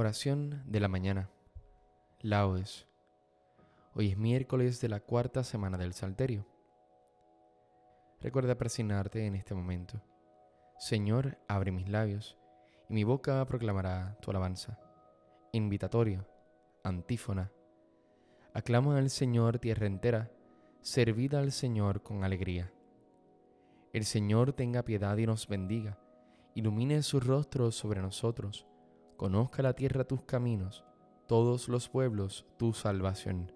Oración de la mañana. Laudes. Hoy es miércoles de la cuarta semana del Salterio. Recuerda presionarte en este momento. Señor, abre mis labios, y mi boca proclamará tu alabanza. Invitatorio, antífona. Aclama al Señor tierra entera, servida al Señor con alegría. El Señor tenga piedad y nos bendiga, ilumine su rostro sobre nosotros conozca la tierra tus caminos, todos los pueblos tu salvación.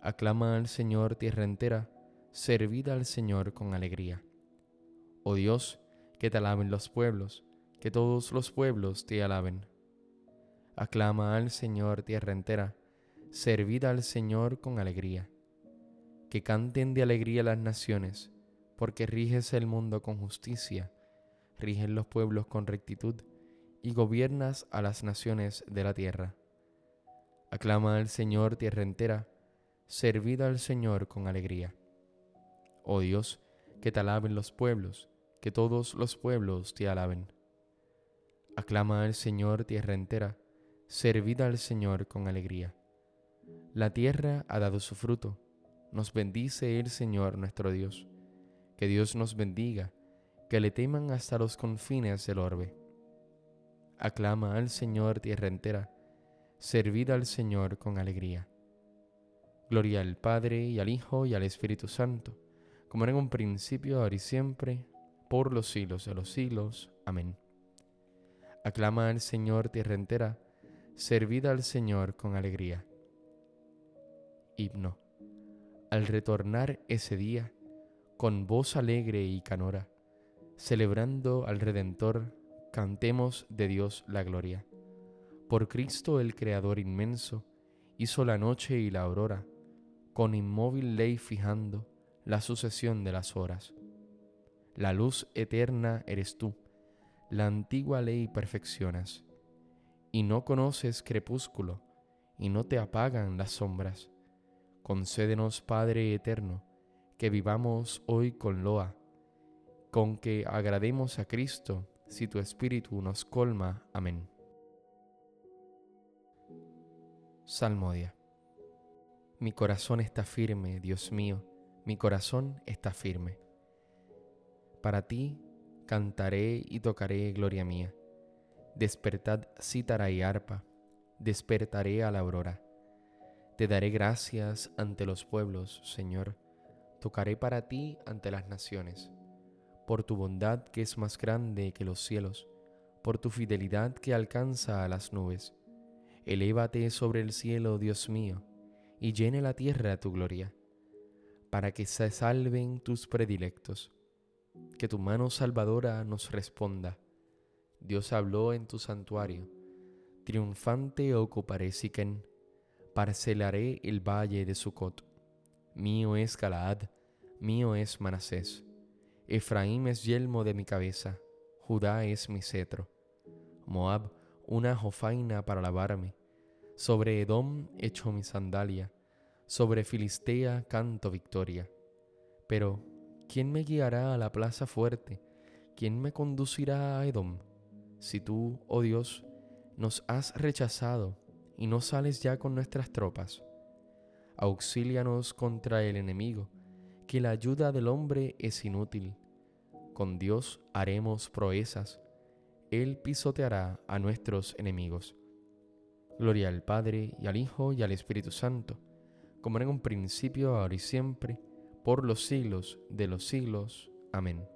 Aclama al Señor tierra entera, servida al Señor con alegría. Oh Dios, que te alaben los pueblos, que todos los pueblos te alaben. Aclama al Señor tierra entera, servida al Señor con alegría. Que canten de alegría las naciones, porque riges el mundo con justicia, rigen los pueblos con rectitud y gobiernas a las naciones de la tierra. Aclama al Señor tierra entera, servid al Señor con alegría. Oh Dios, que te alaben los pueblos, que todos los pueblos te alaben. Aclama al Señor tierra entera, servid al Señor con alegría. La tierra ha dado su fruto, nos bendice el Señor nuestro Dios. Que Dios nos bendiga, que le teman hasta los confines del orbe. Aclama al Señor tierra entera, servid al Señor con alegría. Gloria al Padre y al Hijo y al Espíritu Santo, como era en un principio, ahora y siempre, por los siglos de los siglos. Amén. Aclama al Señor tierra entera, servid al Señor con alegría. Himno. Al retornar ese día, con voz alegre y canora, celebrando al Redentor, Cantemos de Dios la gloria. Por Cristo el Creador inmenso, hizo la noche y la aurora, con inmóvil ley fijando la sucesión de las horas. La luz eterna eres tú, la antigua ley perfeccionas, y no conoces crepúsculo, y no te apagan las sombras. Concédenos, Padre eterno, que vivamos hoy con loa, con que agrademos a Cristo, si tu espíritu nos colma. Amén. Salmodia. Mi corazón está firme, Dios mío, mi corazón está firme. Para ti cantaré y tocaré gloria mía. Despertad cítara y arpa, despertaré a la aurora. Te daré gracias ante los pueblos, Señor, tocaré para ti ante las naciones por tu bondad que es más grande que los cielos, por tu fidelidad que alcanza a las nubes. Elévate sobre el cielo, Dios mío, y llene la tierra tu gloria, para que se salven tus predilectos. Que tu mano salvadora nos responda. Dios habló en tu santuario. Triunfante ocuparé Siquén, parcelaré el valle de Sucot. Mío es Galaad, mío es Manasés Efraín es yelmo de mi cabeza, Judá es mi cetro. Moab, una jofaina para lavarme. Sobre Edom echo mi sandalia, sobre Filistea canto victoria. Pero, ¿quién me guiará a la plaza fuerte? ¿Quién me conducirá a Edom? Si tú, oh Dios, nos has rechazado y no sales ya con nuestras tropas. Auxílianos contra el enemigo que la ayuda del hombre es inútil. Con Dios haremos proezas. Él pisoteará a nuestros enemigos. Gloria al Padre y al Hijo y al Espíritu Santo, como en un principio, ahora y siempre, por los siglos de los siglos. Amén.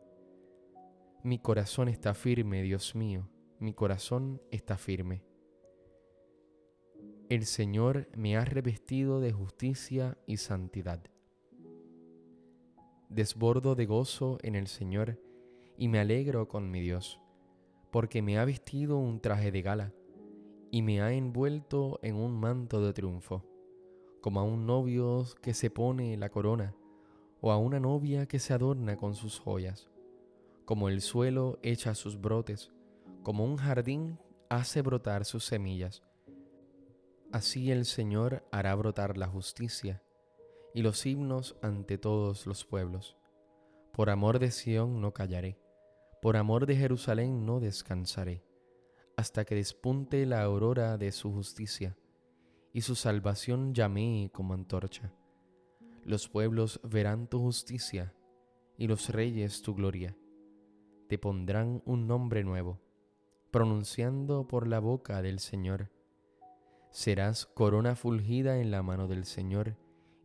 Mi corazón está firme, Dios mío, mi corazón está firme. El Señor me ha revestido de justicia y santidad desbordo de gozo en el Señor y me alegro con mi Dios, porque me ha vestido un traje de gala y me ha envuelto en un manto de triunfo, como a un novio que se pone la corona o a una novia que se adorna con sus joyas, como el suelo echa sus brotes, como un jardín hace brotar sus semillas. Así el Señor hará brotar la justicia y los himnos ante todos los pueblos. Por amor de Sión no callaré, por amor de Jerusalén no descansaré, hasta que despunte la aurora de su justicia y su salvación llamee como antorcha. Los pueblos verán tu justicia y los reyes tu gloria. Te pondrán un nombre nuevo, pronunciando por la boca del Señor. Serás corona fulgida en la mano del Señor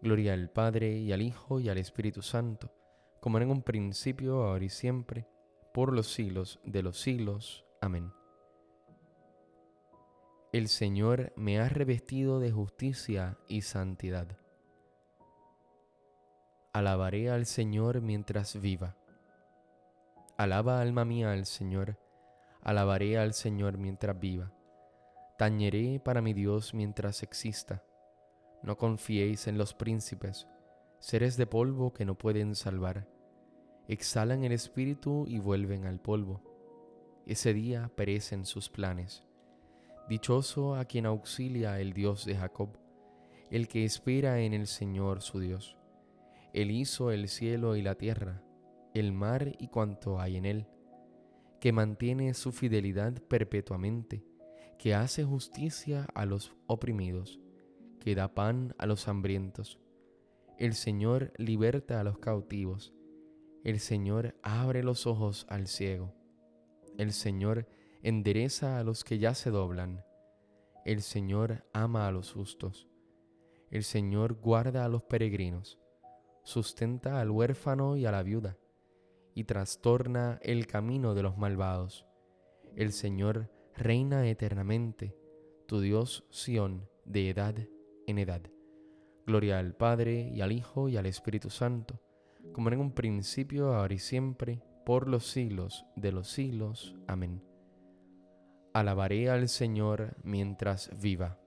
Gloria al Padre y al Hijo y al Espíritu Santo, como en un principio, ahora y siempre, por los siglos de los siglos. Amén. El Señor me ha revestido de justicia y santidad. Alabaré al Señor mientras viva. Alaba alma mía al Señor, alabaré al Señor mientras viva. Tañeré para mi Dios mientras exista. No confiéis en los príncipes, seres de polvo que no pueden salvar exhalan el espíritu y vuelven al polvo. Ese día perecen sus planes. Dichoso a quien auxilia el Dios de Jacob, el que espera en el Señor su Dios. Él hizo el cielo y la tierra, el mar y cuanto hay en él, que mantiene su fidelidad perpetuamente, que hace justicia a los oprimidos, que da pan a los hambrientos. El Señor liberta a los cautivos el Señor abre los ojos al ciego. El Señor endereza a los que ya se doblan. El Señor ama a los justos. El Señor guarda a los peregrinos. Sustenta al huérfano y a la viuda. Y trastorna el camino de los malvados. El Señor reina eternamente. Tu Dios Sión de edad en edad. Gloria al Padre y al Hijo y al Espíritu Santo como en un principio, ahora y siempre, por los siglos de los siglos. Amén. Alabaré al Señor mientras viva.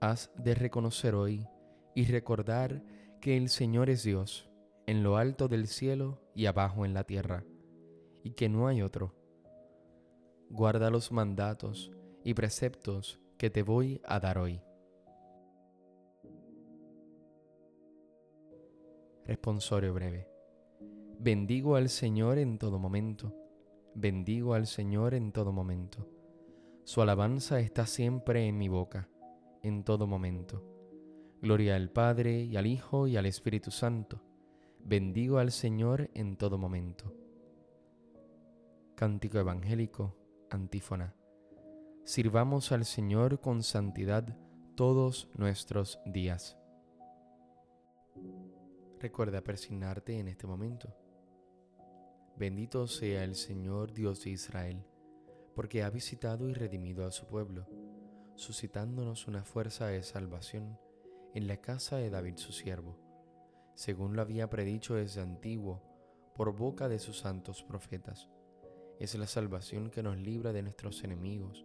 Has de reconocer hoy y recordar que el Señor es Dios, en lo alto del cielo y abajo en la tierra, y que no hay otro. Guarda los mandatos y preceptos que te voy a dar hoy Responsorio breve. Bendigo al Señor en todo momento. Bendigo al Señor en todo momento. Su alabanza está siempre en mi boca, en todo momento. Gloria al Padre y al Hijo y al Espíritu Santo. Bendigo al Señor en todo momento. Cántico Evangélico, antífona. Sirvamos al Señor con santidad todos nuestros días. Recuerda persignarte en este momento. Bendito sea el Señor Dios de Israel, porque ha visitado y redimido a su pueblo, suscitándonos una fuerza de salvación en la casa de David su siervo, según lo había predicho desde antiguo por boca de sus santos profetas. Es la salvación que nos libra de nuestros enemigos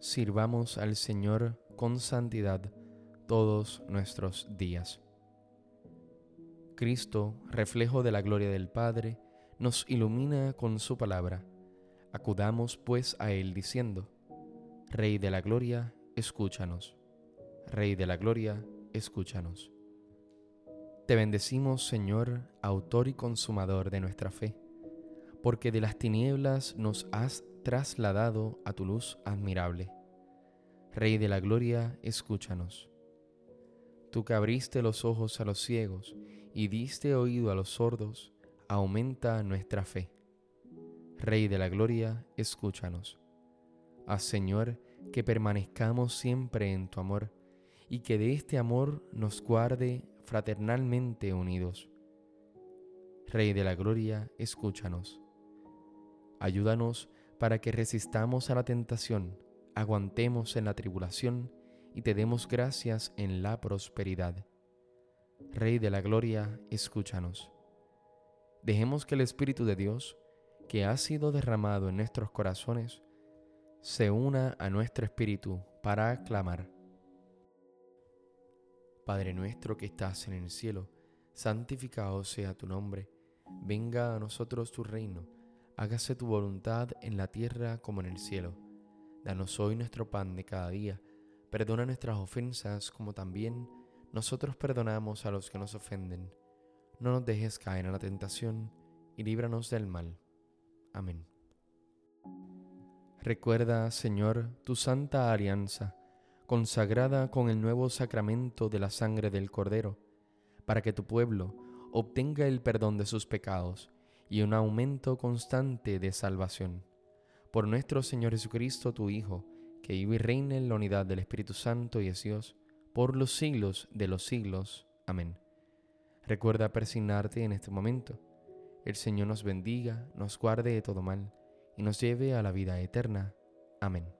Sirvamos al Señor con santidad todos nuestros días. Cristo, reflejo de la gloria del Padre, nos ilumina con su palabra. Acudamos pues a Él diciendo, Rey de la Gloria, escúchanos. Rey de la Gloria, escúchanos. Te bendecimos, Señor, autor y consumador de nuestra fe, porque de las tinieblas nos has trasladado a tu luz admirable. Rey de la Gloria, escúchanos. Tú que abriste los ojos a los ciegos y diste oído a los sordos, aumenta nuestra fe. Rey de la Gloria, escúchanos. Haz, Señor, que permanezcamos siempre en tu amor y que de este amor nos guarde fraternalmente unidos. Rey de la Gloria, escúchanos. Ayúdanos para que resistamos a la tentación, aguantemos en la tribulación y te demos gracias en la prosperidad. Rey de la Gloria, escúchanos. Dejemos que el Espíritu de Dios, que ha sido derramado en nuestros corazones, se una a nuestro espíritu para aclamar. Padre nuestro que estás en el cielo, santificado sea tu nombre, venga a nosotros tu reino, hágase tu voluntad en la tierra como en el cielo. Danos hoy nuestro pan de cada día, perdona nuestras ofensas como también nosotros perdonamos a los que nos ofenden. No nos dejes caer en la tentación y líbranos del mal. Amén. Recuerda, Señor, tu santa alianza, consagrada con el nuevo sacramento de la sangre del Cordero, para que tu pueblo obtenga el perdón de sus pecados y un aumento constante de salvación. Por nuestro Señor Jesucristo, tu Hijo, que vive y reina en la unidad del Espíritu Santo y es Dios, por los siglos de los siglos. Amén. Recuerda persignarte en este momento. El Señor nos bendiga, nos guarde de todo mal y nos lleve a la vida eterna. Amén.